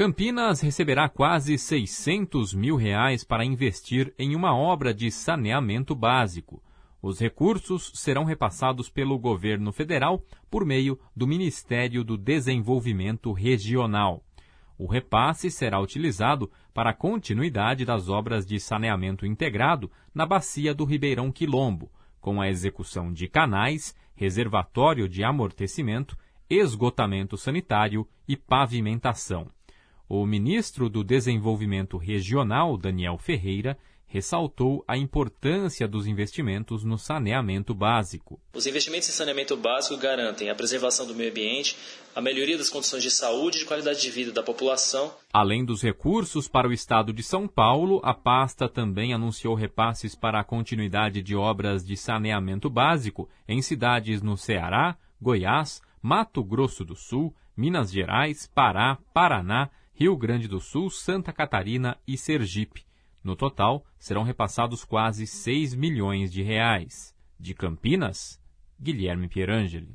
Campinas receberá quase 600 mil reais para investir em uma obra de saneamento básico. Os recursos serão repassados pelo governo federal por meio do Ministério do Desenvolvimento Regional. O repasse será utilizado para a continuidade das obras de saneamento integrado na bacia do Ribeirão Quilombo, com a execução de canais, reservatório de amortecimento, esgotamento sanitário e pavimentação. O ministro do Desenvolvimento Regional, Daniel Ferreira, ressaltou a importância dos investimentos no saneamento básico. Os investimentos em saneamento básico garantem a preservação do meio ambiente, a melhoria das condições de saúde e de qualidade de vida da população. Além dos recursos para o estado de São Paulo, a pasta também anunciou repasses para a continuidade de obras de saneamento básico em cidades no Ceará, Goiás, Mato Grosso do Sul, Minas Gerais, Pará, Paraná, Rio Grande do Sul, Santa Catarina e Sergipe. No total, serão repassados quase 6 milhões de reais. De Campinas, Guilherme Pierangeli.